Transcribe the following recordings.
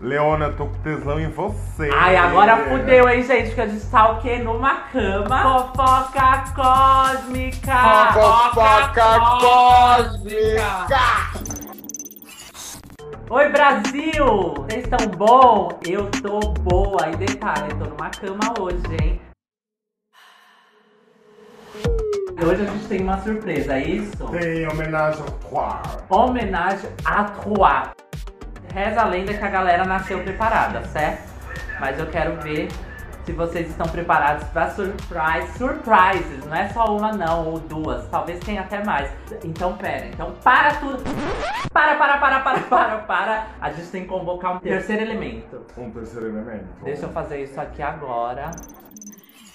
Leona, tô com tesão em você. Ai, agora fudeu, hein, gente? Porque a gente tá o quê? Numa cama. Fofoca cósmica! Fofoca cósmica! Oi, Brasil! Vocês estão bom? Eu tô boa. E detalhe, eu tô numa cama hoje, hein? Hoje a gente tem uma surpresa, é isso? Tem homenagem ao Trois. Homenagem a Trois. Reza a lenda que a galera nasceu preparada, certo? Mas eu quero ver se vocês estão preparados para surprise, surprises. Não é só uma não, ou duas. Talvez tenha até mais. Então pera, então para tudo. Para, para, para, para, para, para. A gente tem que convocar um terceiro elemento. Um terceiro elemento. Deixa eu fazer isso aqui agora.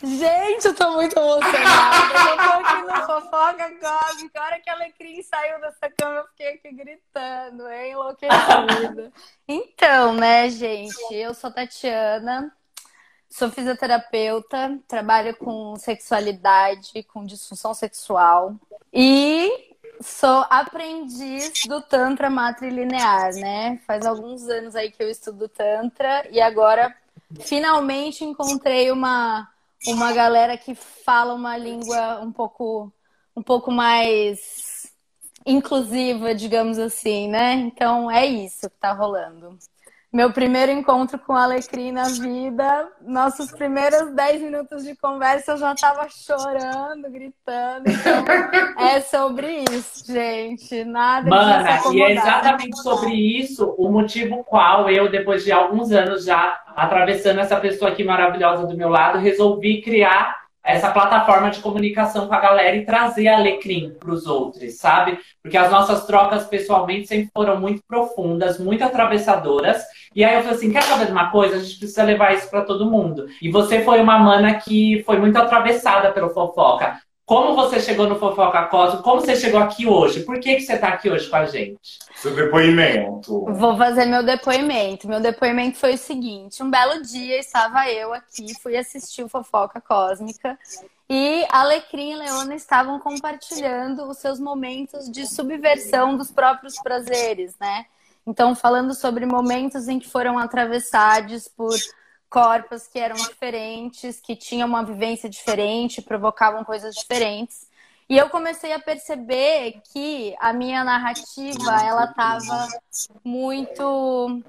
Gente, eu tô muito emocionada. Eu tô aqui no Fofoca Cósmica. A hora que a Alecrim saiu dessa cama, eu fiquei aqui gritando, hein? Enlouquecida. Então, né, gente? Eu sou Tatiana, sou fisioterapeuta, trabalho com sexualidade, com disfunção sexual. E sou aprendiz do Tantra matrilinear, né? Faz alguns anos aí que eu estudo Tantra e agora finalmente encontrei uma uma galera que fala uma língua um pouco, um pouco mais inclusiva, digamos assim, né? Então é isso que tá rolando. Meu primeiro encontro com a Alecrim na vida, nossos primeiros 10 minutos de conversa eu já tava chorando, gritando. Então é sobre isso, gente. Nada Mana, e é exatamente sobre isso o motivo qual eu, depois de alguns anos já atravessando essa pessoa aqui maravilhosa do meu lado, resolvi criar essa plataforma de comunicação com a galera e trazer alecrim para os outros, sabe? Porque as nossas trocas pessoalmente sempre foram muito profundas, muito atravessadoras. E aí eu falei assim: quer saber de uma coisa? A gente precisa levar isso para todo mundo. E você foi uma mana que foi muito atravessada pelo fofoca. Como você chegou no Fofoca Cosmo? Como você chegou aqui hoje? Por que, que você está aqui hoje com a gente? Seu depoimento. Vou fazer meu depoimento. Meu depoimento foi o seguinte: um belo dia estava eu aqui, fui assistir o Fofoca Cósmica e Alecrim e Leona estavam compartilhando os seus momentos de subversão dos próprios prazeres, né? Então, falando sobre momentos em que foram atravessados por corpos que eram diferentes, que tinham uma vivência diferente, provocavam coisas diferentes. E eu comecei a perceber que a minha narrativa, ela estava muito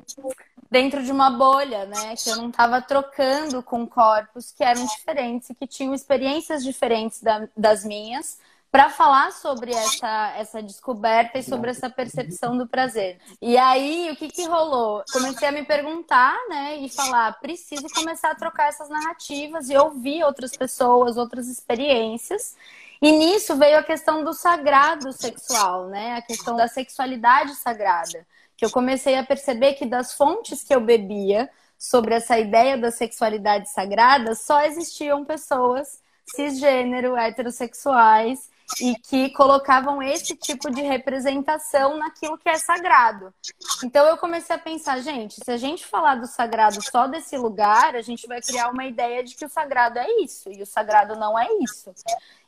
dentro de uma bolha, né? Que eu não estava trocando com corpos que eram diferentes e que tinham experiências diferentes da, das minhas, para falar sobre essa, essa descoberta e sobre essa percepção do prazer. E aí, o que, que rolou? Comecei a me perguntar, né, e falar, preciso começar a trocar essas narrativas e ouvir outras pessoas, outras experiências. E nisso veio a questão do sagrado sexual, né? A questão da sexualidade sagrada. Que eu comecei a perceber que das fontes que eu bebia sobre essa ideia da sexualidade sagrada, só existiam pessoas cisgênero, heterossexuais, e que colocavam esse tipo de representação naquilo que é sagrado. Então eu comecei a pensar, gente, se a gente falar do sagrado só desse lugar, a gente vai criar uma ideia de que o sagrado é isso e o sagrado não é isso.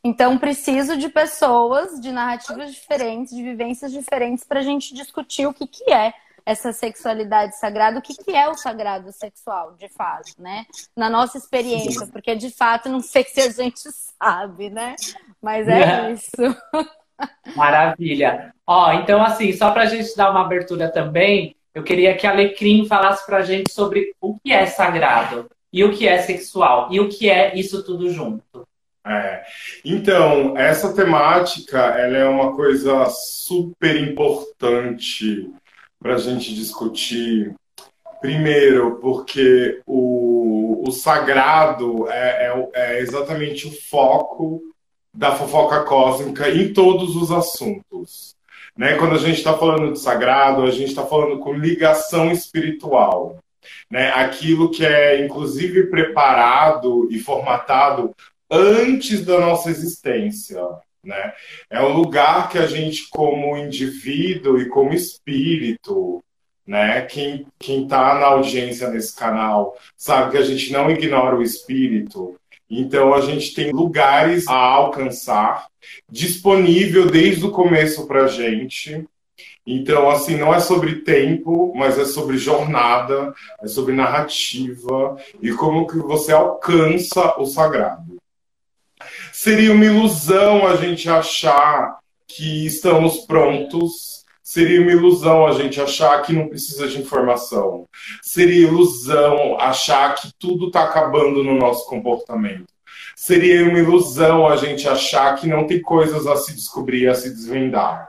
Então preciso de pessoas, de narrativas diferentes, de vivências diferentes para a gente discutir o que, que é essa sexualidade sagrada, o que, que é o sagrado sexual, de fato, né? Na nossa experiência, porque de fato não sei se a gente sabe, né? Mas é, é. isso. Maravilha. Ó, então assim, só para a gente dar uma abertura também, eu queria que a Alecrim falasse para a gente sobre o que é sagrado e o que é sexual e o que é isso tudo junto. É. Então, essa temática ela é uma coisa super importante para a gente discutir. Primeiro, porque o, o sagrado é, é, é exatamente o foco da fofoca cósmica em todos os assuntos. Né? Quando a gente está falando de sagrado, a gente está falando com ligação espiritual. Né? Aquilo que é, inclusive, preparado e formatado antes da nossa existência. Né? É um lugar que a gente, como indivíduo e como espírito, né? Quem está na audiência nesse canal sabe que a gente não ignora o espírito. Então a gente tem lugares a alcançar, disponível desde o começo para a gente, Então, assim, não é sobre tempo, mas é sobre jornada, é sobre narrativa e como que você alcança o sagrado. Seria uma ilusão a gente achar que estamos prontos. Seria uma ilusão a gente achar que não precisa de informação. Seria ilusão achar que tudo está acabando no nosso comportamento. Seria uma ilusão a gente achar que não tem coisas a se descobrir, a se desvendar.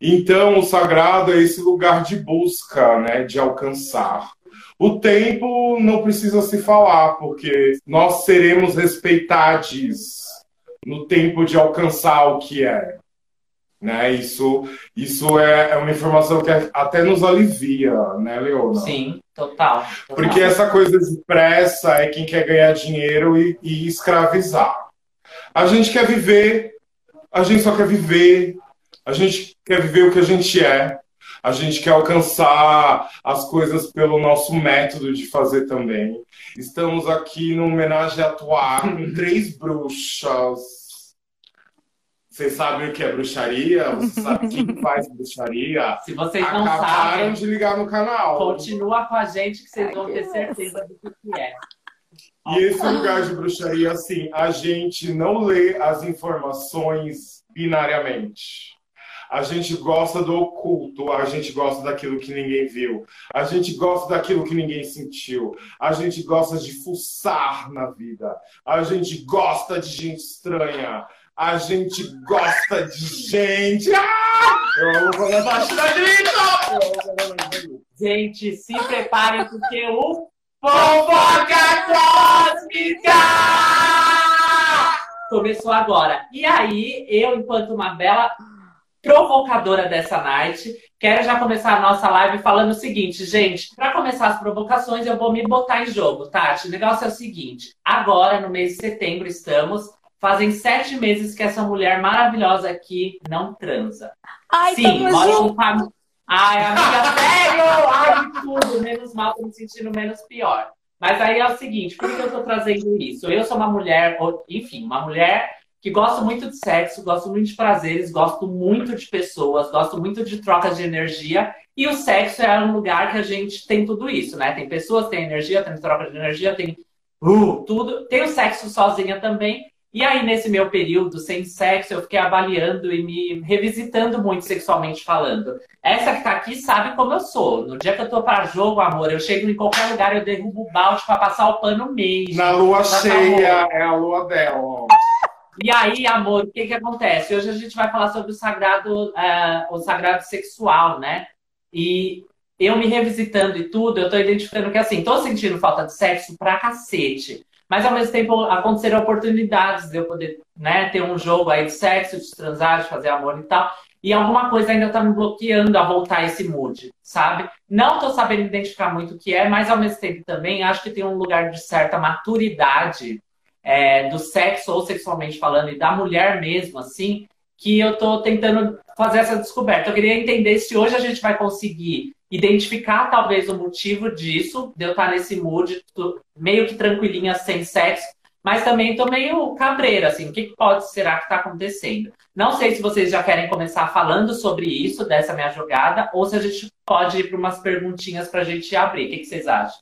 Então, o sagrado é esse lugar de busca, né, de alcançar. O tempo não precisa se falar, porque nós seremos respeitados no tempo de alcançar o que é. Né? Isso, isso é, é uma informação que até nos alivia, né, Leona? Sim, total, total. Porque essa coisa de pressa é quem quer ganhar dinheiro e, e escravizar. A gente quer viver, a gente só quer viver, a gente quer viver o que a gente é. A gente quer alcançar as coisas pelo nosso método de fazer também. Estamos aqui no homenagem a atuar com três bruxas vocês sabem o que é bruxaria? Vocês sabem quem faz bruxaria? Se vocês não Acabaram sabem, de ligar no canal. Continua com a gente que vocês vão ter certeza do que é. E esse lugar de bruxaria, assim, a gente não lê as informações binariamente. A gente gosta do oculto, a gente gosta daquilo que ninguém viu, a gente gosta daquilo que ninguém sentiu, a gente gosta de fuçar na vida, a gente gosta de gente estranha, a gente gosta de gente. Ah! Eu amo quando a Tati Gente, se preparem porque o Fofoca Cósmica começou agora. E aí, eu, enquanto uma bela provocadora dessa night, quero já começar a nossa live falando o seguinte, gente. Para começar as provocações, eu vou me botar em jogo, Tati. O negócio é o seguinte: agora, no mês de setembro, estamos Fazem sete meses que essa mulher maravilhosa aqui não transa. Ai, Sim, mora com família. Ai, amiga, sério! Ai, tudo. Menos mal, tô me sentindo menos pior. Mas aí é o seguinte, por que eu tô trazendo isso? Eu sou uma mulher, enfim, uma mulher que gosto muito de sexo, gosto muito de prazeres, gosto muito de pessoas, gosto muito de trocas de energia. E o sexo é um lugar que a gente tem tudo isso, né? Tem pessoas, tem energia, tem troca de energia, tem uh, tudo. Tem o sexo sozinha também. E aí, nesse meu período sem sexo, eu fiquei avaliando e me revisitando muito sexualmente falando. Essa que tá aqui sabe como eu sou. No dia que eu tô para jogo, amor, eu chego em qualquer lugar, eu derrubo o balde para passar o pano mesmo. Na lua cheia, é a lua dela. E aí, amor, o que que acontece? Hoje a gente vai falar sobre o sagrado, uh, o sagrado sexual, né? E eu me revisitando e tudo, eu tô identificando que assim, tô sentindo falta de sexo pra cacete. Mas ao mesmo tempo aconteceram oportunidades de eu poder né, ter um jogo aí de sexo, de transar, de fazer amor e tal. E alguma coisa ainda tá me bloqueando a voltar esse mood, sabe? Não tô sabendo identificar muito o que é, mas ao mesmo tempo também acho que tem um lugar de certa maturidade é, do sexo ou sexualmente falando e da mulher mesmo, assim, que eu tô tentando fazer essa descoberta. Eu queria entender se hoje a gente vai conseguir identificar talvez o motivo disso, de eu estar nesse mood, meio que tranquilinha, sem sexo, mas também tô meio cabreira, assim, o que pode será que está acontecendo? Não sei se vocês já querem começar falando sobre isso, dessa minha jogada, ou se a gente pode ir para umas perguntinhas para a gente abrir. O que, que vocês acham?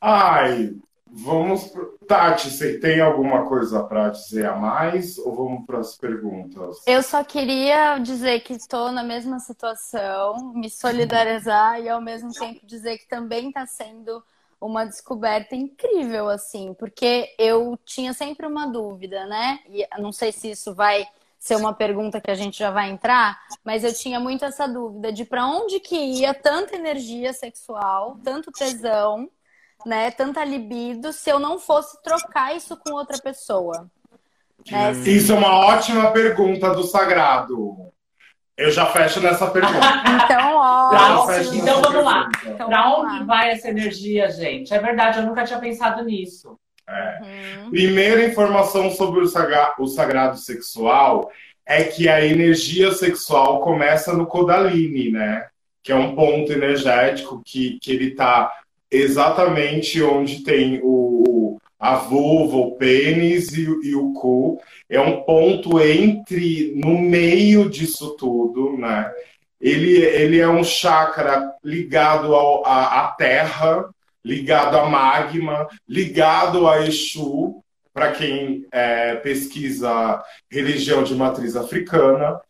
Ai, Vamos. Pro... Tati, você tem alguma coisa para dizer a mais ou vamos para as perguntas? Eu só queria dizer que estou na mesma situação, me solidarizar e ao mesmo tempo dizer que também está sendo uma descoberta incrível, assim, porque eu tinha sempre uma dúvida, né? E não sei se isso vai ser uma pergunta que a gente já vai entrar, mas eu tinha muito essa dúvida de para onde que ia tanta energia sexual, tanto tesão né, tanta libido se eu não fosse trocar isso com outra pessoa? Né? Isso é uma ótima pergunta do sagrado. Eu já fecho nessa pergunta. então, ó. Então vamos lá. Então, para onde lá. vai essa energia, gente? É verdade, eu nunca tinha pensado nisso. É. Uhum. Primeira informação sobre o, sagra o sagrado sexual é que a energia sexual começa no Kodalini, né? Que é um ponto energético que, que ele está exatamente onde tem o, a vulva, o pênis e, e, o cu. É um ponto entre, no meio disso tudo, né? ele, ele é um chakra ligado ao, à, à terra, ligado a magma, ligado a Exu, para quem é, pesquisa religião de matriz africana,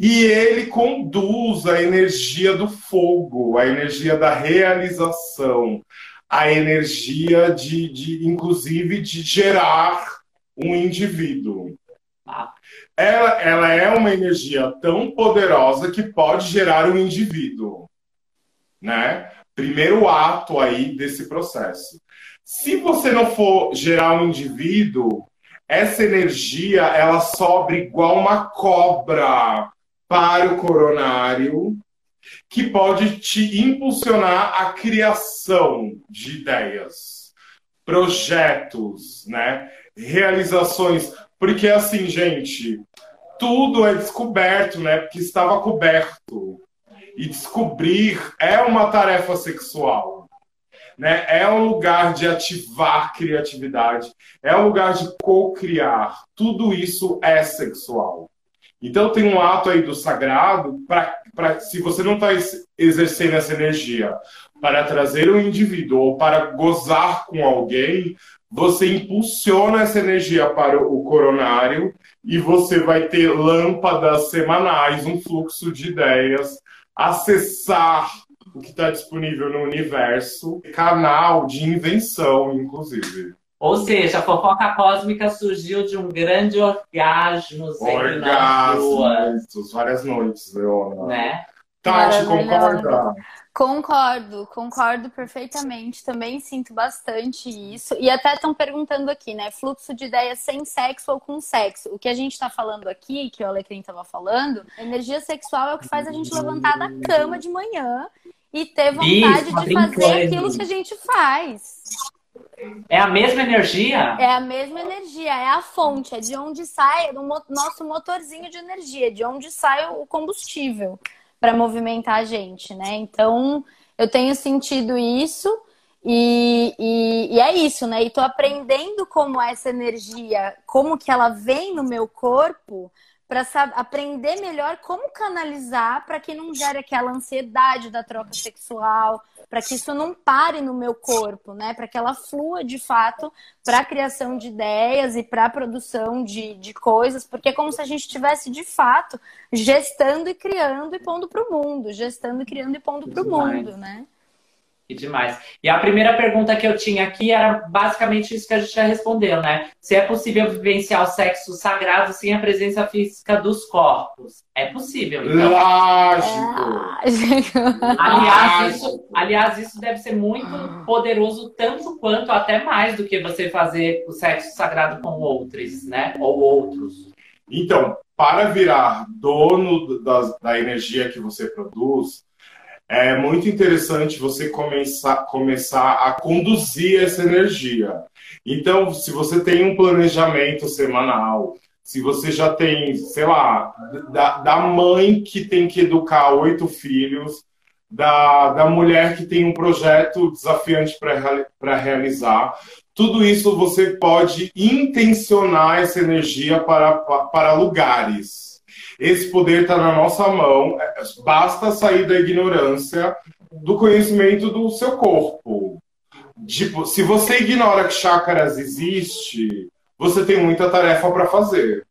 e ele conduz a energia do fogo, a energia da realização, a energia de, de inclusive, de gerar um indivíduo. Ela, ela é uma energia tão poderosa que pode gerar um indivíduo, né? Primeiro ato aí desse processo. Se você não for gerar um indivíduo, essa energia ela sobe igual uma cobra para o coronário, que pode te impulsionar a criação de ideias, projetos, né? realizações. Porque assim, gente, tudo é descoberto, né? Porque estava coberto. E descobrir é uma tarefa sexual né? É um lugar de ativar criatividade, é um lugar de co-criar. Tudo isso é sexual. Então tem um ato aí do sagrado para se você não está exercendo essa energia para trazer um indivíduo ou para gozar com alguém, você impulsiona essa energia para o coronário e você vai ter lâmpadas semanais, um fluxo de ideias, acessar o que está disponível no universo, canal de invenção, inclusive. Ou seja, a fofoca cósmica surgiu de um grande orgasmo. Orgasmos, várias noites, Leona. Né? Tati, concorda? Concordo, concordo perfeitamente. Também sinto bastante isso. E até estão perguntando aqui, né? Fluxo de ideias sem sexo ou com sexo. O que a gente está falando aqui, que o Alecrim estava falando, energia sexual é o que faz a gente levantar da cama de manhã e ter vontade Isso, de fazer aquilo que a gente faz. É a mesma energia? É a mesma energia, é a fonte, é de onde sai o nosso motorzinho de energia, de onde sai o combustível para movimentar a gente, né? Então, eu tenho sentido isso e, e, e, é isso, né? E tô aprendendo como essa energia, como que ela vem no meu corpo para aprender melhor como canalizar para que não gere aquela ansiedade da troca sexual, para que isso não pare no meu corpo, né? Para que ela flua de fato para a criação de ideias e para a produção de, de coisas, porque é como se a gente estivesse de fato gestando e criando e pondo para o mundo, gestando e criando e pondo para o mundo, né? Que demais. E a primeira pergunta que eu tinha aqui era basicamente isso que a gente já respondeu, né? Se é possível vivenciar o sexo sagrado sem a presença física dos corpos. É possível, então. Lógico! aliás, isso, aliás, isso deve ser muito poderoso, tanto quanto, até mais do que você fazer o sexo sagrado com outros, né? Ou outros. Então, para virar dono da, da energia que você produz, é muito interessante você começar, começar a conduzir essa energia. Então, se você tem um planejamento semanal, se você já tem, sei lá, da, da mãe que tem que educar oito filhos, da, da mulher que tem um projeto desafiante para realizar, tudo isso você pode intencionar essa energia para, para lugares. Esse poder está na nossa mão. Basta sair da ignorância do conhecimento do seu corpo. Tipo, se você ignora que chakras existe, você tem muita tarefa para fazer.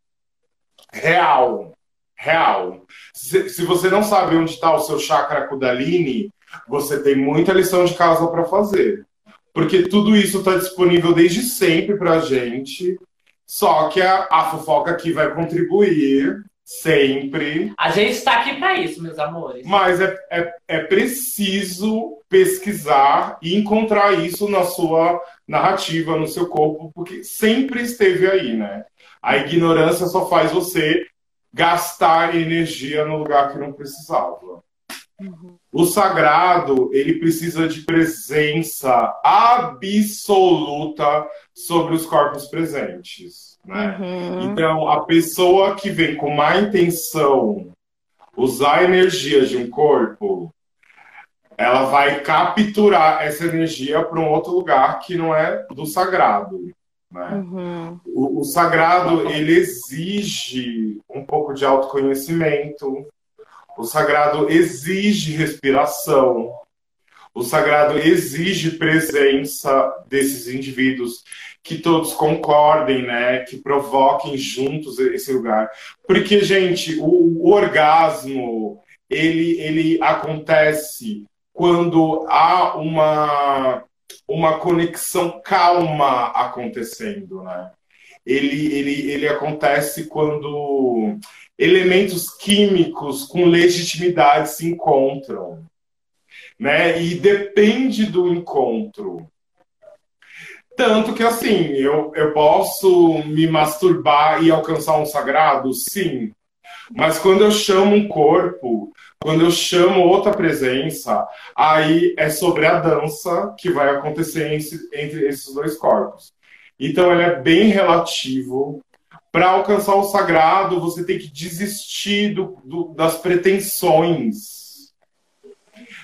Real. Real. Se, se, você não sabe onde está o seu chakra Kundalini, você tem muita lição de casa para fazer. Porque tudo isso está disponível desde sempre para a gente. Só que a, a fofoca aqui vai contribuir Sempre. A gente está aqui para isso, meus amores. Mas é, é, é, preciso pesquisar e encontrar isso na sua narrativa, no seu corpo, porque sempre esteve aí, né? A ignorância só faz você gastar energia no lugar que não precisava. Uhum. O sagrado, ele precisa de presença absoluta sobre os corpos presentes. Né? Uhum. Então, a pessoa que vem com má intenção usar a energia de um corpo, ela vai capturar essa energia para um outro lugar que não é do sagrado. Né? Uhum. O, o, sagrado ele exige um pouco de autoconhecimento, O sagrado exige respiração. O sagrado exige presença desses indivíduos que todos concordem, né? Que provoquem juntos esse lugar. Porque, gente, o, o orgasmo ele, ele acontece quando há uma, uma conexão calma acontecendo, né? Ele, ele, ele acontece quando elementos químicos com legitimidade se encontram, né? E depende do encontro. Tanto que, assim, eu, eu posso me masturbar e alcançar um sagrado? Sim. Mas quando eu chamo um corpo, quando eu chamo outra presença, aí é sobre a dança que vai acontecer entre esses dois corpos. Então, ele é bem relativo. Para alcançar o sagrado, você tem que desistir do, do, das pretensões.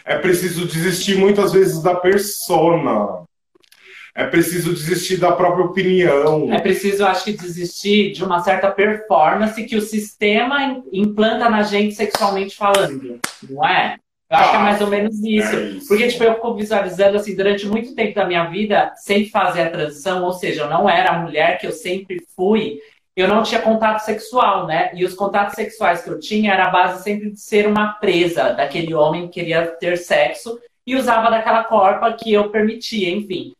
É preciso desistir muitas vezes da persona. É preciso desistir da própria opinião. É preciso, acho que, desistir de uma certa performance que o sistema implanta na gente sexualmente falando, não é? Eu acho ah, que é ah, mais ou menos isso. É isso. Porque, tipo, eu fico visualizando, assim, durante muito tempo da minha vida, sem fazer a transição, ou seja, eu não era a mulher que eu sempre fui, eu não tinha contato sexual, né? E os contatos sexuais que eu tinha era a base sempre de ser uma presa daquele homem que queria ter sexo e usava daquela corpa que eu permitia, enfim.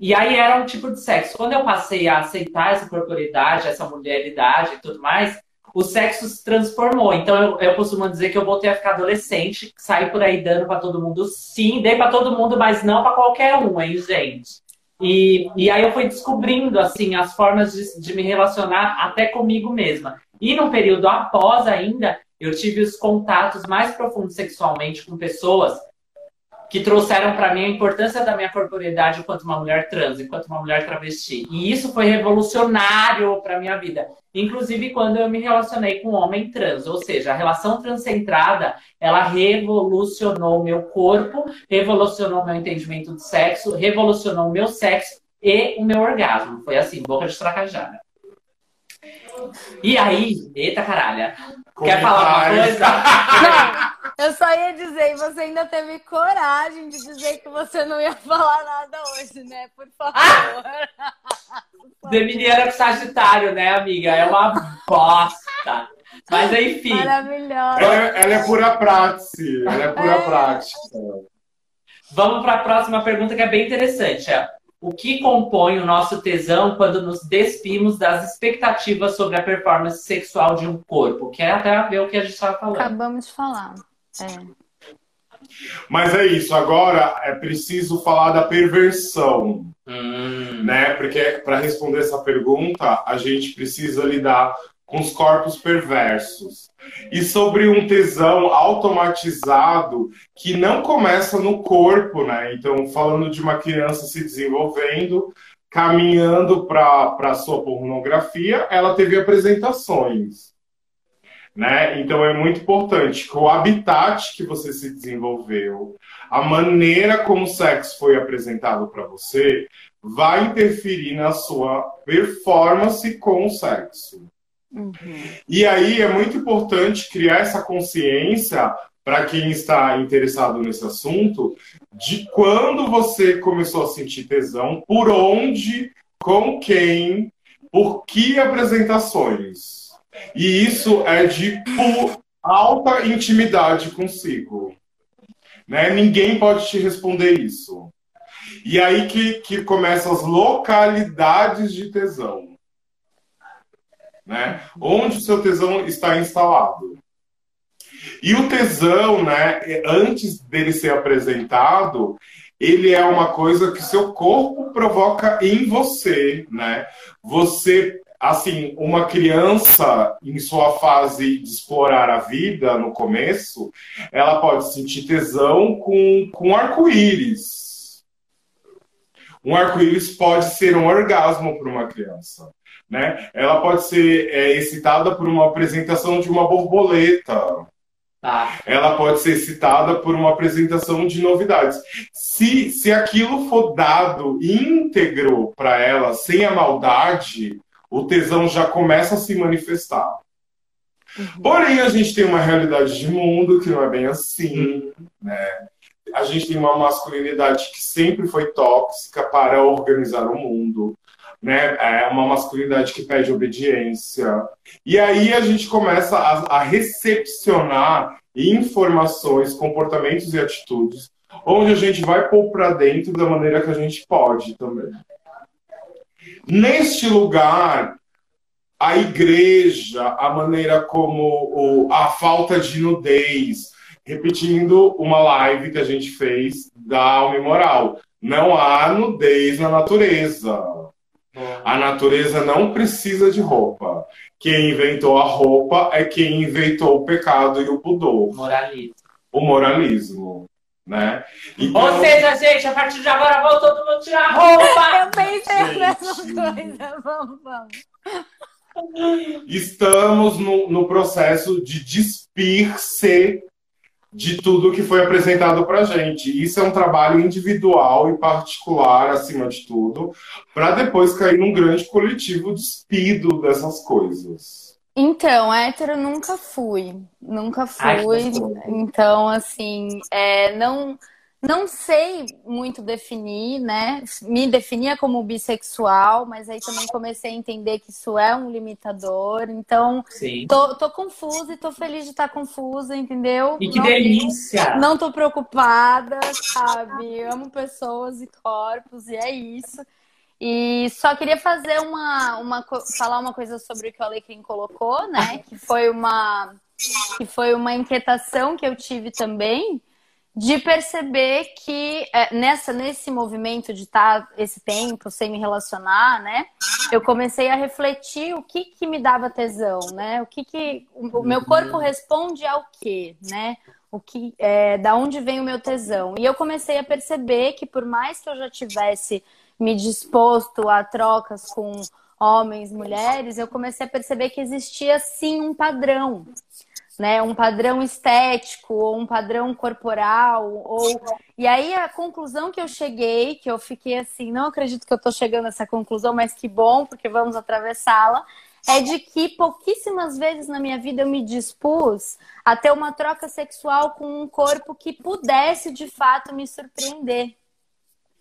E aí era um tipo de sexo. Quando eu passei a aceitar essa corporidade, essa mulheridade e tudo mais, o sexo se transformou. Então eu, eu costumo dizer que eu voltei a ficar adolescente, saí por aí dando para todo mundo, sim, dei para todo mundo, mas não para qualquer um, hein, gente. E, e aí eu fui descobrindo assim as formas de, de me relacionar até comigo mesma. E no período após ainda, eu tive os contatos mais profundos sexualmente com pessoas que trouxeram para mim a importância da minha corporeidade enquanto uma mulher trans, enquanto uma mulher travesti. E isso foi revolucionário para minha vida. Inclusive quando eu me relacionei com um homem trans, ou seja, a relação transcentrada, ela revolucionou o meu corpo, revolucionou o meu entendimento de sexo, revolucionou o meu sexo e o meu orgasmo. Foi assim, boca de tracajada. E aí, eita caralho, quer falar uma coisa? Eu só ia dizer, você ainda teve coragem de dizer que você não ia falar nada hoje, né? Por favor. Geminiana com Sagitário, né, amiga? É uma bosta. Mas enfim. Maravilhosa. Ela, ela, é pura prática. Ela é pura é. prática. Vamos para a próxima pergunta que é bem interessante. O que compõe o nosso tesão quando nos despimos das expectativas sobre a performance sexual de um corpo? Que é até ver o que a gente estava falando. Acabamos de falar. É. Mas é isso. Agora é preciso falar da perversão, hum. né? Porque para responder essa pergunta a gente precisa lidar com os corpos perversos. E sobre um tesão automatizado que não começa no corpo, né? Então, falando de uma criança se desenvolvendo, caminhando para a sua pornografia, ela teve apresentações. Né? Então é muito importante que o habitat que você se desenvolveu, a maneira como o sexo foi apresentado para você, vai interferir na sua performance com o sexo. Uhum. E aí é muito importante criar essa consciência para quem está interessado nesse assunto de quando você começou a sentir tesão, por onde, com quem, por que apresentações. E isso é de alta intimidade consigo. Né? Ninguém pode te responder isso. E aí que, que começam as localidades de tesão né? Onde o seu tesão está instalado. E o tesão, né, antes dele ser apresentado, ele é uma coisa que seu corpo provoca em você, né? Você, assim, uma criança em sua fase de explorar a vida no começo, ela pode sentir tesão com, com arco-íris. Um arco-íris pode ser um orgasmo para uma criança. Né? Ela pode ser é, excitada por uma apresentação de uma borboleta. Tá. Ela pode ser excitada por uma apresentação de novidades. Se, se aquilo for dado íntegro para ela, sem a maldade, o tesão já começa a se manifestar. Uhum. Porém, a gente tem uma realidade de mundo que não é bem assim, né? A gente tem uma masculinidade que sempre foi tóxica para organizar o mundo, né? É uma masculinidade que pede obediência. E aí a gente começa a, a recepcionar informações, comportamentos e atitudes, onde a gente vai pôr para dentro da maneira que a gente pode também. Neste lugar, a igreja, a maneira como a falta de nudez, repetindo uma live que a gente fez da alma e moral. Não há nudez na natureza. A natureza não precisa de roupa. Quem inventou a roupa é quem inventou o pecado e o pudor. Moralismo. O moralismo. Né? Então... Ou seja, gente, a partir de agora vamos todo mundo tirar a roupa. Eu pensei nessa coisa. Vamos, vamos. Estamos no, no processo de despir-se de tudo que foi apresentado para gente. Isso é um trabalho individual e particular, acima de tudo, para depois cair num grande coletivo despido dessas coisas. Então, hétero nunca fui. Nunca fui. Ai, então, assim, é, não não sei muito definir, né? Me definia como bissexual, mas aí também comecei a entender que isso é um limitador. Então, tô, tô, confusa e tô feliz de estar confusa, entendeu? E que não, delícia! Não tô preocupada, sabe? Amo pessoas e corpos, e é isso. E só queria fazer uma, uma falar uma coisa sobre o que o Alecrim colocou, né? Que foi uma que foi uma inquietação que eu tive também de perceber que é, nessa nesse movimento de estar tá esse tempo sem me relacionar, né? Eu comecei a refletir o que que me dava tesão, né? O que que o meu corpo responde ao quê, né? O que é, da onde vem o meu tesão? E eu comecei a perceber que por mais que eu já tivesse me disposto a trocas com homens, mulheres, eu comecei a perceber que existia sim um padrão, né, um padrão estético ou um padrão corporal ou e aí a conclusão que eu cheguei, que eu fiquei assim, não acredito que eu estou chegando a essa conclusão, mas que bom, porque vamos atravessá-la, é de que pouquíssimas vezes na minha vida eu me dispus a ter uma troca sexual com um corpo que pudesse de fato me surpreender.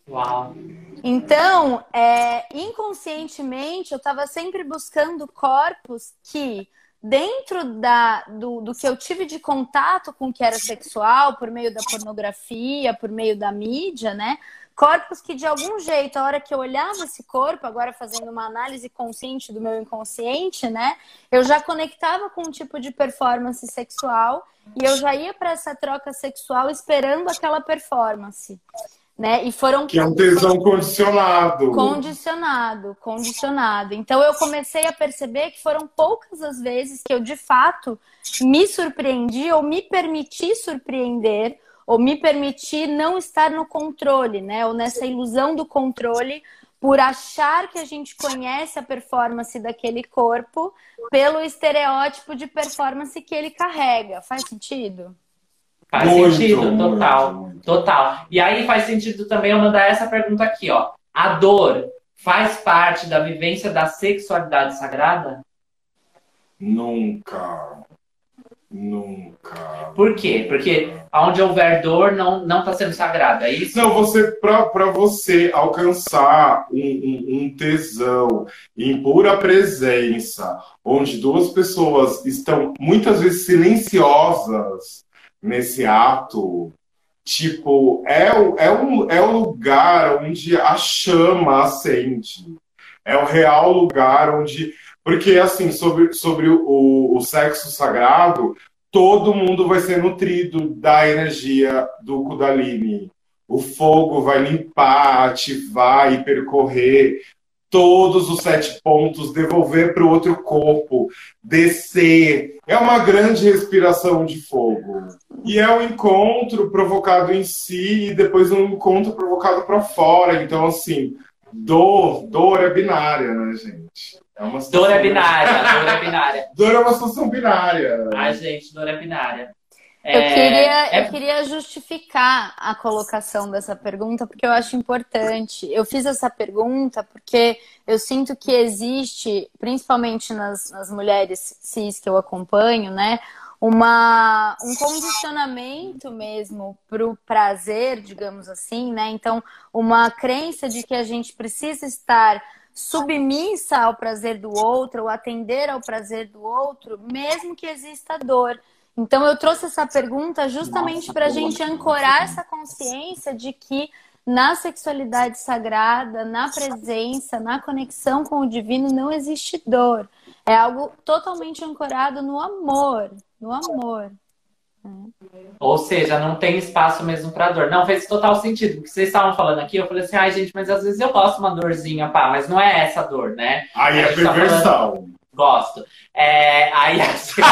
Uau. Então, é, inconscientemente, eu estava sempre buscando corpos que dentro da, do, do que eu tive de contato com o que era sexual, por meio da pornografia, por meio da mídia, né? Corpos que de algum jeito, a hora que eu olhava esse corpo, agora fazendo uma análise consciente do meu inconsciente, né? Eu já conectava com um tipo de performance sexual e eu já ia para essa troca sexual esperando aquela performance. Né? E foram que é um tesão condicionado. Condicionado, condicionado. Então eu comecei a perceber que foram poucas as vezes que eu de fato me surpreendi ou me permiti surpreender ou me permiti não estar no controle, né? Ou nessa ilusão do controle por achar que a gente conhece a performance daquele corpo pelo estereótipo de performance que ele carrega. Faz sentido? Faz muito, sentido, total. Muito. Total. E aí faz sentido também eu mandar essa pergunta aqui, ó. A dor faz parte da vivência da sexualidade sagrada? Nunca. Nunca. Por quê? Porque onde houver dor não não está sendo sagrado, é isso? Não, você para você alcançar um, um, um, tesão em pura presença, onde duas pessoas estão muitas vezes silenciosas, nesse ato, tipo, é o, é, um, é o lugar onde a chama acende. É o real lugar onde. Porque, assim, sobre, sobre o, o sexo sagrado, todo mundo vai ser nutrido da energia do Kundalini. O fogo vai limpar, ativar e percorrer todos os sete pontos, devolver para o outro corpo, descer. É uma grande respiração de fogo. E é um encontro provocado em si e depois um encontro provocado para fora. Então, assim, dor, dor é binária, né, gente? É uma dor é binária, dor é binária. dor é uma situação binária. Ai, gente, dor é binária. Eu, é, queria, é... eu queria justificar a colocação dessa pergunta, porque eu acho importante. Eu fiz essa pergunta porque eu sinto que existe, principalmente nas, nas mulheres cis que eu acompanho, né? Uma, um condicionamento mesmo para o prazer, digamos assim, né? Então, uma crença de que a gente precisa estar submissa ao prazer do outro, ou atender ao prazer do outro, mesmo que exista dor. Então, eu trouxe essa pergunta justamente para a gente ancorar essa consciência de que na sexualidade sagrada, na presença, na conexão com o divino, não existe dor. É algo totalmente ancorado no amor, no amor. Ou seja, não tem espaço mesmo para dor. Não, fez total sentido. Porque vocês estavam falando aqui, eu falei assim, ai, gente, mas às vezes eu gosto de uma dorzinha, pá, mas não é essa dor, né? Aí é perversão. Tá falando... Gosto. É, aí assim...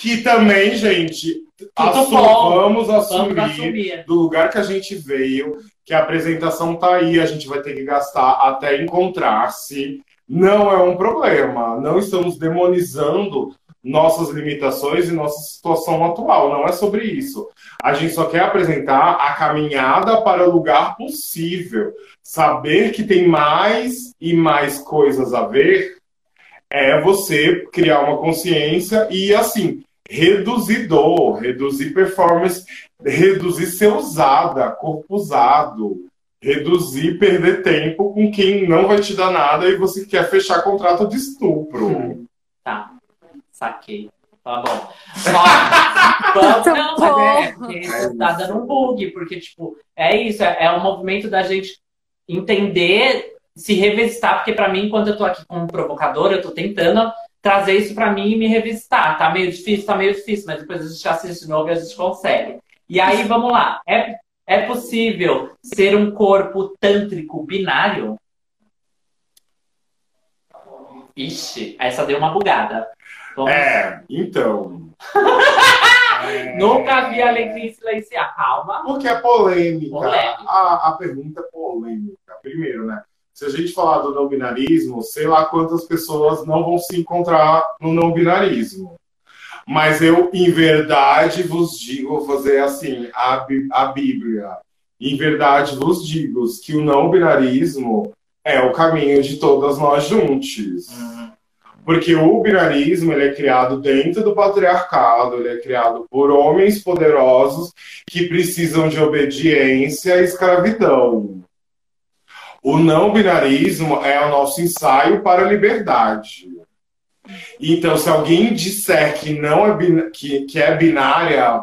que também, gente, assu vamos, assumir vamos assumir do lugar que a gente veio, que a apresentação tá aí, a gente vai ter que gastar até encontrar-se. Não é um problema. Não estamos demonizando nossas limitações e nossa situação atual. Não é sobre isso. A gente só quer apresentar a caminhada para o lugar possível. Saber que tem mais e mais coisas a ver é você criar uma consciência e, assim, reduzir dor, reduzir performance, reduzir ser usada, corpo usado, reduzir perder tempo com quem não vai te dar nada e você quer fechar contrato de estupro. Tá, saquei. Tá bom. Ó, não, mas é, é, tá dando um bug, porque, tipo, é isso, é, é um movimento da gente entender, se revisitar, porque para mim, quando eu tô aqui como provocadora, eu tô tentando trazer isso para mim e me revisitar. Tá meio difícil, tá meio difícil, mas depois a gente assiste de novo e a gente consegue. E aí, vamos lá. É, é possível ser um corpo tântrico binário? Ixi, essa deu uma bugada. Vamos... É, então. é... Nunca vi a alegria silenciar. Calma. Porque é polêmica. polêmica. A, a pergunta é polêmica. Primeiro, né? se a gente falar do não binarismo, sei lá quantas pessoas não vão se encontrar no não binarismo. Mas eu, em verdade, vos digo, vou fazer assim, a, a Bíblia. Em verdade vos digo que o não binarismo é o caminho de todas nós juntos. Uhum. Porque o binarismo ele é criado dentro do patriarcado, ele é criado por homens poderosos que precisam de obediência e escravidão. O não binarismo é o nosso ensaio para a liberdade. Então, se alguém disser que não é que, que é binária,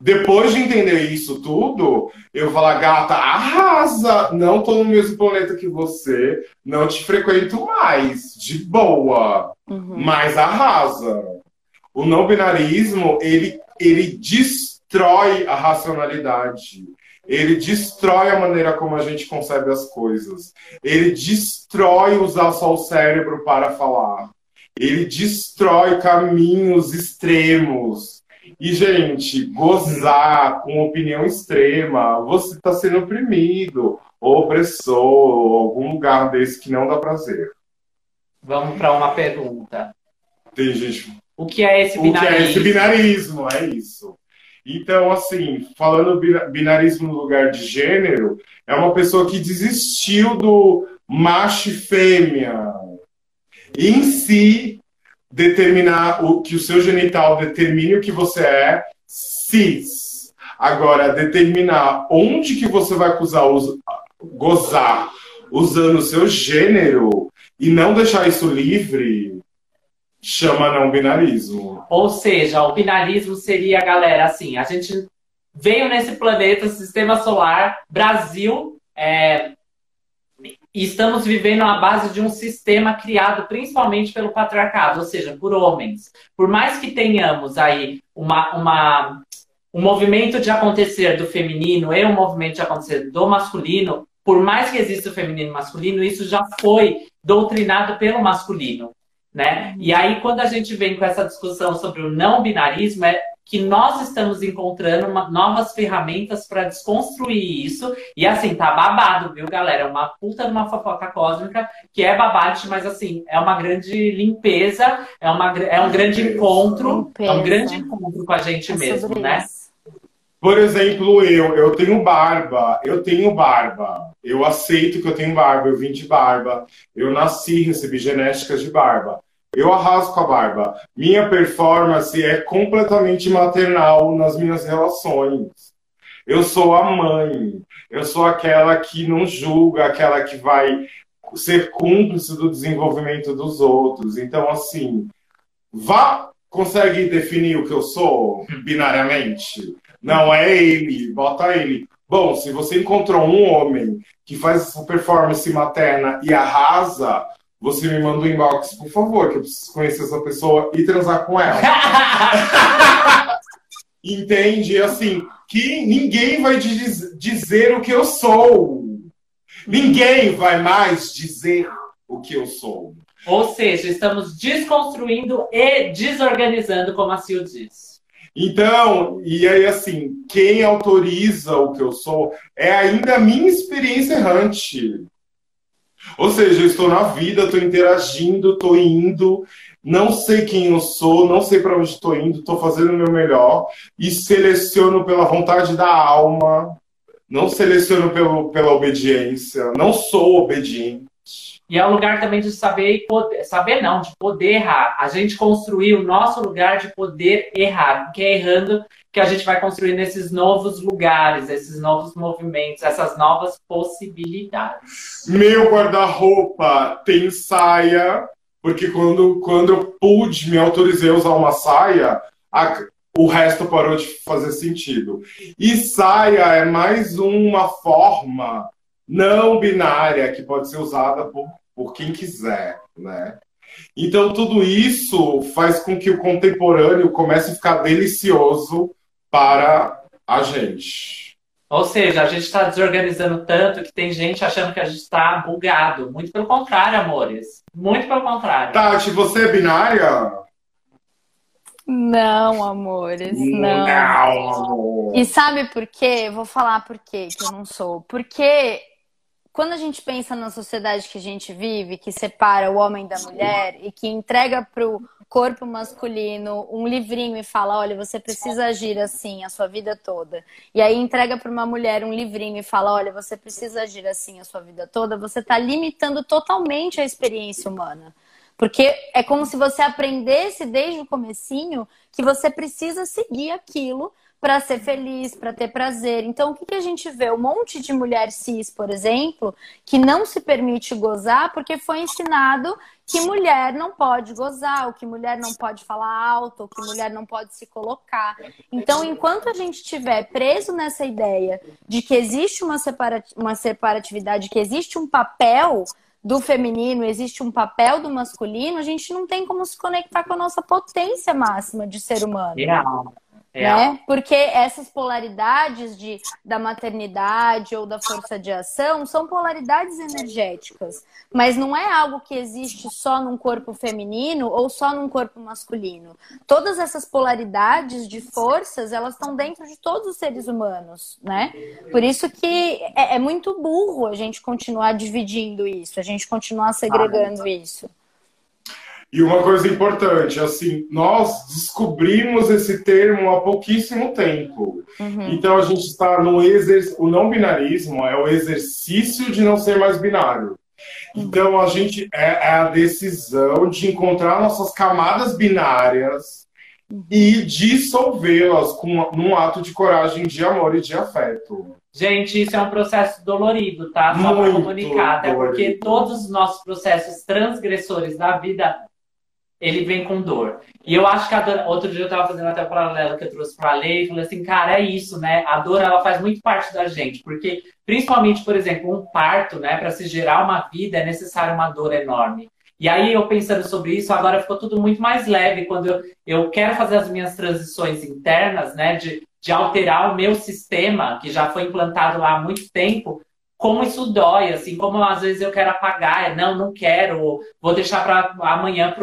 depois de entender isso tudo, eu vou falar, gata, arrasa! Não tô no mesmo planeta que você, não te frequento mais, de boa, uhum. mas arrasa. O não binarismo, ele, ele destrói a racionalidade ele destrói a maneira como a gente concebe as coisas. Ele destrói usar só o cérebro para falar. Ele destrói caminhos extremos. E, gente, gozar com opinião extrema, você está sendo oprimido, ou opressor, ou algum lugar desse que não dá prazer. Vamos para uma pergunta. Tem gente. O que é esse binarismo? O que é esse binarismo? É isso. Então, assim, falando binarismo no lugar de gênero, é uma pessoa que desistiu do macho e fêmea. Em si, determinar o que o seu genital determine o que você é, cis. Agora, determinar onde que você vai usar, gozar usando o seu gênero e não deixar isso livre, chama não binarismo. Ou seja, o binarismo seria, galera, assim, a gente veio nesse planeta, sistema solar, Brasil, é, e estamos vivendo à base de um sistema criado principalmente pelo patriarcado, ou seja, por homens. Por mais que tenhamos aí uma, uma, um movimento de acontecer do feminino e um movimento de acontecer do masculino, por mais que exista o feminino e o masculino, isso já foi doutrinado pelo masculino. Né? E aí, quando a gente vem com essa discussão sobre o não binarismo, é que nós estamos encontrando uma, novas ferramentas para desconstruir isso. E assim, tá babado, viu, galera? É uma puta de uma fofoca cósmica que é babate, mas assim, é uma grande limpeza, é, uma, é um grande encontro, limpeza. é um grande encontro com a gente é mesmo, né? Isso. Por exemplo, eu, eu tenho barba, eu tenho barba, eu aceito que eu tenho barba, eu vim de barba, eu nasci, recebi genéticas de barba. Eu arraso com a barba. Minha performance é completamente maternal nas minhas relações. Eu sou a mãe, eu sou aquela que não julga, aquela que vai ser cúmplice do desenvolvimento dos outros. Então, assim, vá, consegue definir o que eu sou binariamente? Não, é ele, bota ele. Bom, se você encontrou um homem que faz essa performance materna e arrasa, você me manda um inbox, por favor, que eu preciso conhecer essa pessoa e transar com ela. Entende? Assim, que ninguém vai diz, dizer o que eu sou. Ninguém vai mais dizer o que eu sou. Ou seja, estamos desconstruindo e desorganizando, como a Sil diz. Então, e aí assim, quem autoriza o que eu sou é ainda a minha experiência errante. Ou seja, eu estou na vida, estou interagindo, estou indo, não sei quem eu sou, não sei para onde estou indo, estou fazendo o meu melhor e seleciono pela vontade da alma, não seleciono pelo, pela obediência, não sou obediente. E é um lugar também de saber poder, saber não, de poder errar. A gente construir o nosso lugar de poder errar, porque é errando que a gente vai construir nesses novos lugares, esses novos movimentos, essas novas possibilidades. Meu guarda-roupa tem saia, porque quando, quando eu pude, me autorizei a usar uma saia, a, o resto parou de fazer sentido. E saia é mais uma forma não binária que pode ser usada por por quem quiser, né? Então tudo isso faz com que o contemporâneo comece a ficar delicioso para a gente. Ou seja, a gente está desorganizando tanto que tem gente achando que a gente está bugado. Muito pelo contrário, amores. Muito pelo contrário. Tati, você é binária? Não, amores, não. não. E sabe por quê? Vou falar por quê que eu não sou. Porque quando a gente pensa na sociedade que a gente vive, que separa o homem da mulher e que entrega para o corpo masculino um livrinho e fala: olha, você precisa agir assim a sua vida toda, e aí entrega para uma mulher um livrinho e fala: olha, você precisa agir assim a sua vida toda, você está limitando totalmente a experiência humana. Porque é como se você aprendesse desde o comecinho que você precisa seguir aquilo para ser feliz, para ter prazer. Então, o que, que a gente vê? Um monte de mulher cis, por exemplo, que não se permite gozar porque foi ensinado que mulher não pode gozar, ou que mulher não pode falar alto, ou que mulher não pode se colocar. Então, enquanto a gente estiver preso nessa ideia de que existe uma, separa uma separatividade, que existe um papel do feminino, existe um papel do masculino, a gente não tem como se conectar com a nossa potência máxima de ser humano. Real. É. Né? Porque essas polaridades de, da maternidade ou da força de ação são polaridades energéticas, mas não é algo que existe só num corpo feminino ou só num corpo masculino. Todas essas polaridades de forças, elas estão dentro de todos os seres humanos, né? Por isso que é, é muito burro a gente continuar dividindo isso, a gente continuar segregando ah, isso. E uma coisa importante, assim, nós descobrimos esse termo há pouquíssimo tempo. Uhum. Então a gente está no exercício. O não binarismo é o exercício de não ser mais binário. Uhum. Então a gente é, é a decisão de encontrar nossas camadas binárias uhum. e dissolvê-las com num ato de coragem, de amor e de afeto. Gente, isso é um processo dolorido, tá? Só para comunicar, é porque todos os nossos processos transgressores da vida ele vem com dor. E eu acho que a dor, outro dia eu estava fazendo até o paralelo que eu trouxe para a lei e falei assim, cara, é isso, né? A dor ela faz muito parte da gente, porque principalmente, por exemplo, um parto, né, para se gerar uma vida é necessário uma dor enorme. E aí eu pensando sobre isso, agora ficou tudo muito mais leve quando eu, eu quero fazer as minhas transições internas, né, de, de alterar o meu sistema que já foi implantado lá há muito tempo como isso dói, assim, como às vezes eu quero apagar, não, não quero, vou deixar para amanhã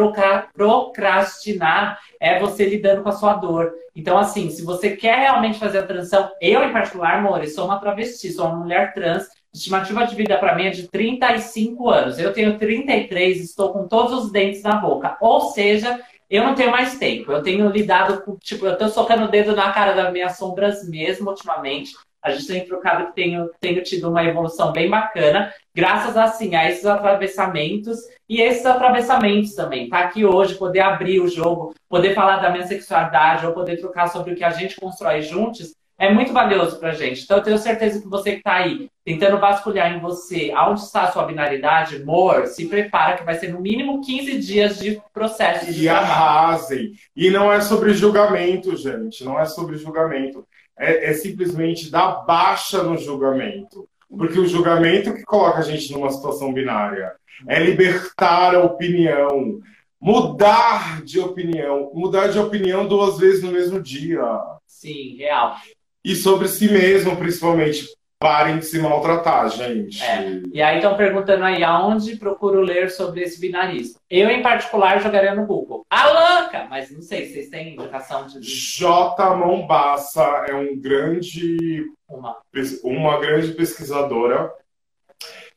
procrastinar, é você lidando com a sua dor. Então, assim, se você quer realmente fazer a transição, eu em particular, amor, sou uma travesti, sou uma mulher trans, estimativa de vida para mim é de 35 anos. Eu tenho 33, estou com todos os dentes na boca. Ou seja, eu não tenho mais tempo. Eu tenho lidado com, tipo, eu tô socando o dedo na cara das minhas sombras mesmo ultimamente. A gente tem trocado que tenho, tenho tido uma evolução bem bacana, graças assim, a esses atravessamentos e esses atravessamentos também. Tá aqui hoje, poder abrir o jogo, poder falar da minha sexualidade, ou poder trocar sobre o que a gente constrói juntos, é muito valioso pra gente. Então, eu tenho certeza que você que tá aí tentando vasculhar em você aonde está a sua binaridade, amor, se prepara que vai ser no mínimo 15 dias de processo. De e trabalho. arrasem. E não é sobre julgamento, gente. Não é sobre julgamento é, é simplesmente dar baixa no julgamento. Porque o julgamento que coloca a gente numa situação binária é libertar a opinião, mudar de opinião, mudar de opinião duas vezes no mesmo dia. Sim, real. E sobre si mesmo, principalmente. Parem de se maltratar, gente. É. E aí estão perguntando aí aonde procuro ler sobre esse binarismo. Eu, em particular, jogaria no Google. Alanca! Mas não sei, vocês têm indicação de. J. Mombassa é um grande. Uma. uma grande pesquisadora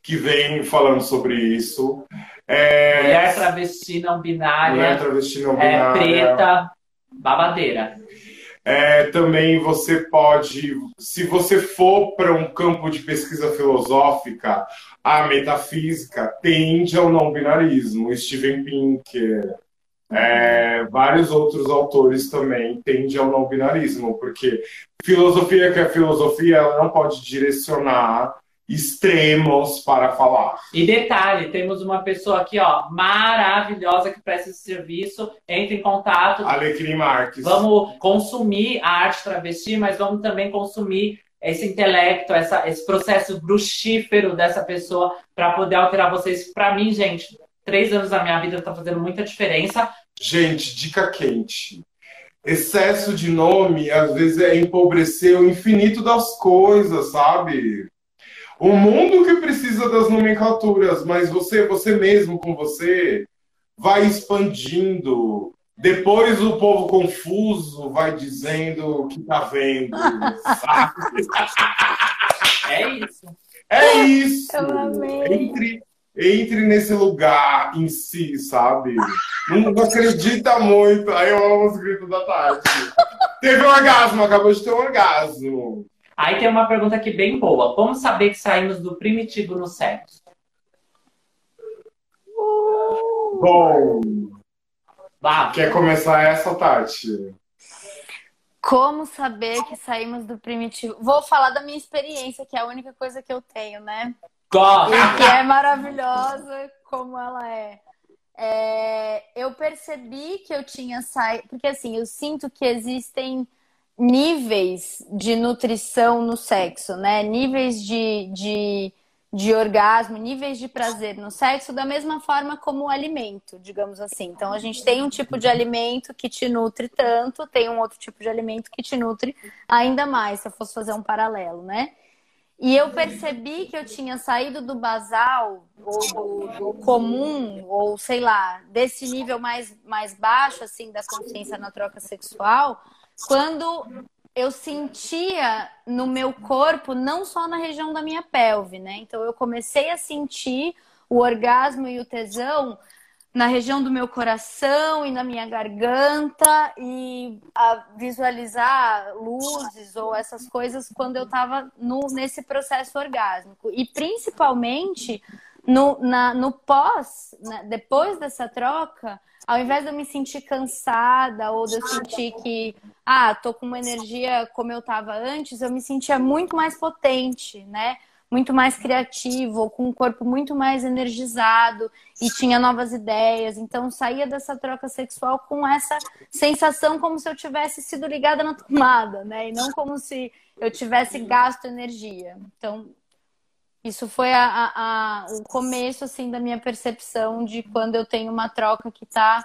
que vem falando sobre isso. É... Mulher travesti não binária. Mulher travesti não binária. É, preta, babadeira. É, também você pode, se você for para um campo de pesquisa filosófica, a metafísica tende ao não binarismo. Steven Pinker, é, vários outros autores também tendem ao não binarismo, porque filosofia que é filosofia, ela não pode direcionar extremos para falar. E detalhe, temos uma pessoa aqui, ó, maravilhosa que presta esse serviço. Entre em contato. Alecrim Marques. Vamos consumir a arte travesti, mas vamos também consumir esse intelecto, essa, esse processo bruxífero dessa pessoa para poder alterar vocês. Para mim, gente, três anos da minha vida está fazendo muita diferença. Gente, dica quente. Excesso de nome, às vezes, é empobrecer o infinito das coisas, sabe? O mundo que precisa das nomenclaturas, mas você, você mesmo com você, vai expandindo. Depois o povo confuso vai dizendo o que tá vendo. é isso. É isso. Eu amei. Entre, entre nesse lugar em si, sabe? Não, não acredita muito. Aí eu amo os gritos da Tati. Teve um orgasmo, acabou de ter um orgasmo. Aí tem uma pergunta aqui bem boa. Como saber que saímos do primitivo no sexo? Bom. Bah. Quer começar essa, Tati? Como saber que saímos do primitivo? Vou falar da minha experiência, que é a única coisa que eu tenho, né? Gosto. E que é maravilhosa como ela é. é. Eu percebi que eu tinha saído. Porque assim, eu sinto que existem níveis de nutrição no sexo, né? Níveis de, de, de orgasmo, níveis de prazer no sexo, da mesma forma como o alimento, digamos assim. Então, a gente tem um tipo de alimento que te nutre tanto, tem um outro tipo de alimento que te nutre ainda mais, se eu fosse fazer um paralelo, né? E eu percebi que eu tinha saído do basal, ou do, do, comum, ou sei lá, desse nível mais, mais baixo, assim, da consciência na troca sexual, quando eu sentia no meu corpo, não só na região da minha pelve, né? Então eu comecei a sentir o orgasmo e o tesão na região do meu coração e na minha garganta e a visualizar luzes ou essas coisas quando eu estava nesse processo orgásmico. E principalmente no, na, no pós, né? depois dessa troca, ao invés de eu me sentir cansada ou de eu sentir que, ah, tô com uma energia como eu tava antes, eu me sentia muito mais potente, né? Muito mais criativo, com um corpo muito mais energizado e tinha novas ideias. Então saía dessa troca sexual com essa sensação como se eu tivesse sido ligada na tomada, né? E não como se eu tivesse gasto energia. Então isso foi a, a, a, o começo assim da minha percepção de quando eu tenho uma troca que está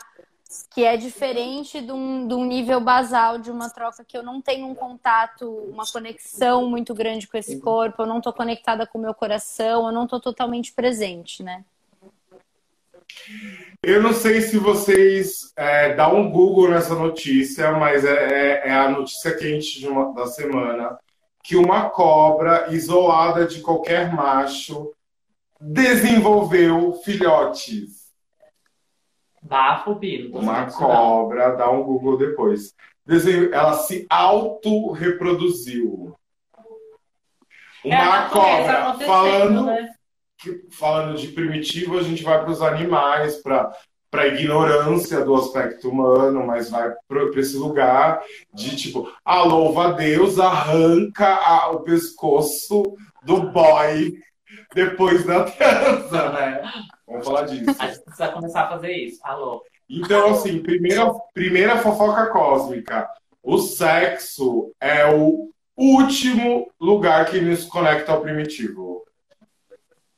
que é diferente de um, de um nível basal de uma troca que eu não tenho um contato, uma conexão muito grande com esse corpo, eu não estou conectada com o meu coração, eu não estou totalmente presente, né? Eu não sei se vocês é, dão um Google nessa notícia, mas é, é, é a notícia quente uma, da semana que uma cobra isolada de qualquer macho desenvolveu filhotes. Bafo, Bino. Uma cobra, dá um Google depois. Ela se auto-reproduziu. É uma cobra. Falando, né? falando de primitivo, a gente vai para os animais, para para a ignorância do aspecto humano, mas vai para esse lugar de tipo, a louva a Deus arranca a, o pescoço do boy depois da trança, né? Vamos falar disso. A gente precisa começar a fazer isso. Alô. Então, assim, primeira, primeira fofoca cósmica. O sexo é o último lugar que nos conecta ao primitivo.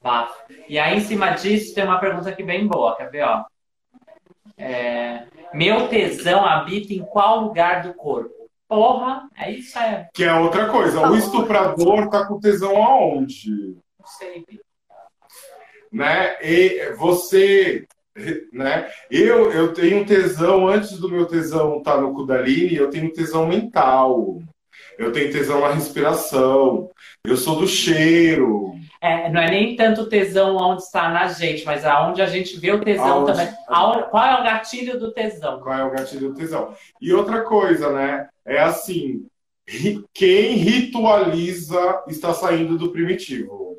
Bafo. E aí, em cima disso, tem uma pergunta aqui bem boa. Quer ver, ó? É... Meu tesão habita em qual lugar do corpo? Porra, é isso é. Que é outra coisa. O estuprador tá com tesão aonde? Não sei. Né? E você, né? Eu, eu tenho tesão, antes do meu tesão estar tá no Kundalini, eu tenho tesão mental. Eu tenho tesão na respiração. Eu sou do cheiro. É, não é nem tanto tesão onde está na gente, mas aonde a gente vê o tesão aonde... também. Aonde... Qual é o gatilho do tesão? Qual é o gatilho do tesão? E outra coisa, né? É assim: quem ritualiza está saindo do primitivo.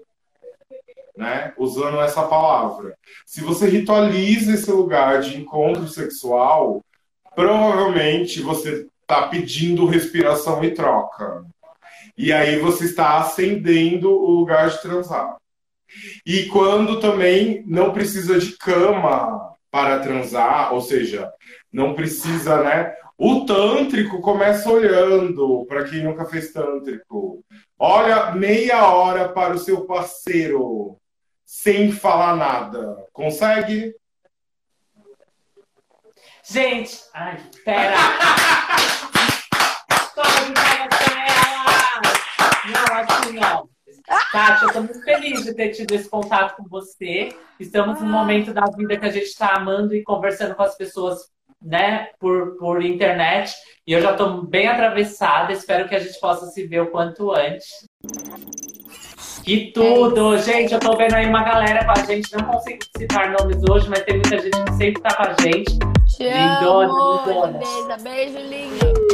Né? Usando essa palavra. Se você ritualiza esse lugar de encontro sexual, provavelmente você está pedindo respiração e troca. E aí você está acendendo o lugar de transar. E quando também não precisa de cama para transar, ou seja, não precisa, né? O tântrico começa olhando, para quem nunca fez tântrico. Olha meia hora para o seu parceiro, sem falar nada. Consegue? Gente, ai, pera. Não. Kátia, eu estou muito feliz de ter tido esse contato com você. Estamos num momento da vida que a gente está amando e conversando com as pessoas né, por, por internet. E eu já estou bem atravessada. Espero que a gente possa se ver o quanto antes. Que tudo! Gente, eu tô vendo aí uma galera com a gente. Não consigo citar nomes hoje, mas tem muita gente que sempre tá com a gente. Te lindona, amo. Lindona. Beijo, beijo, lindo.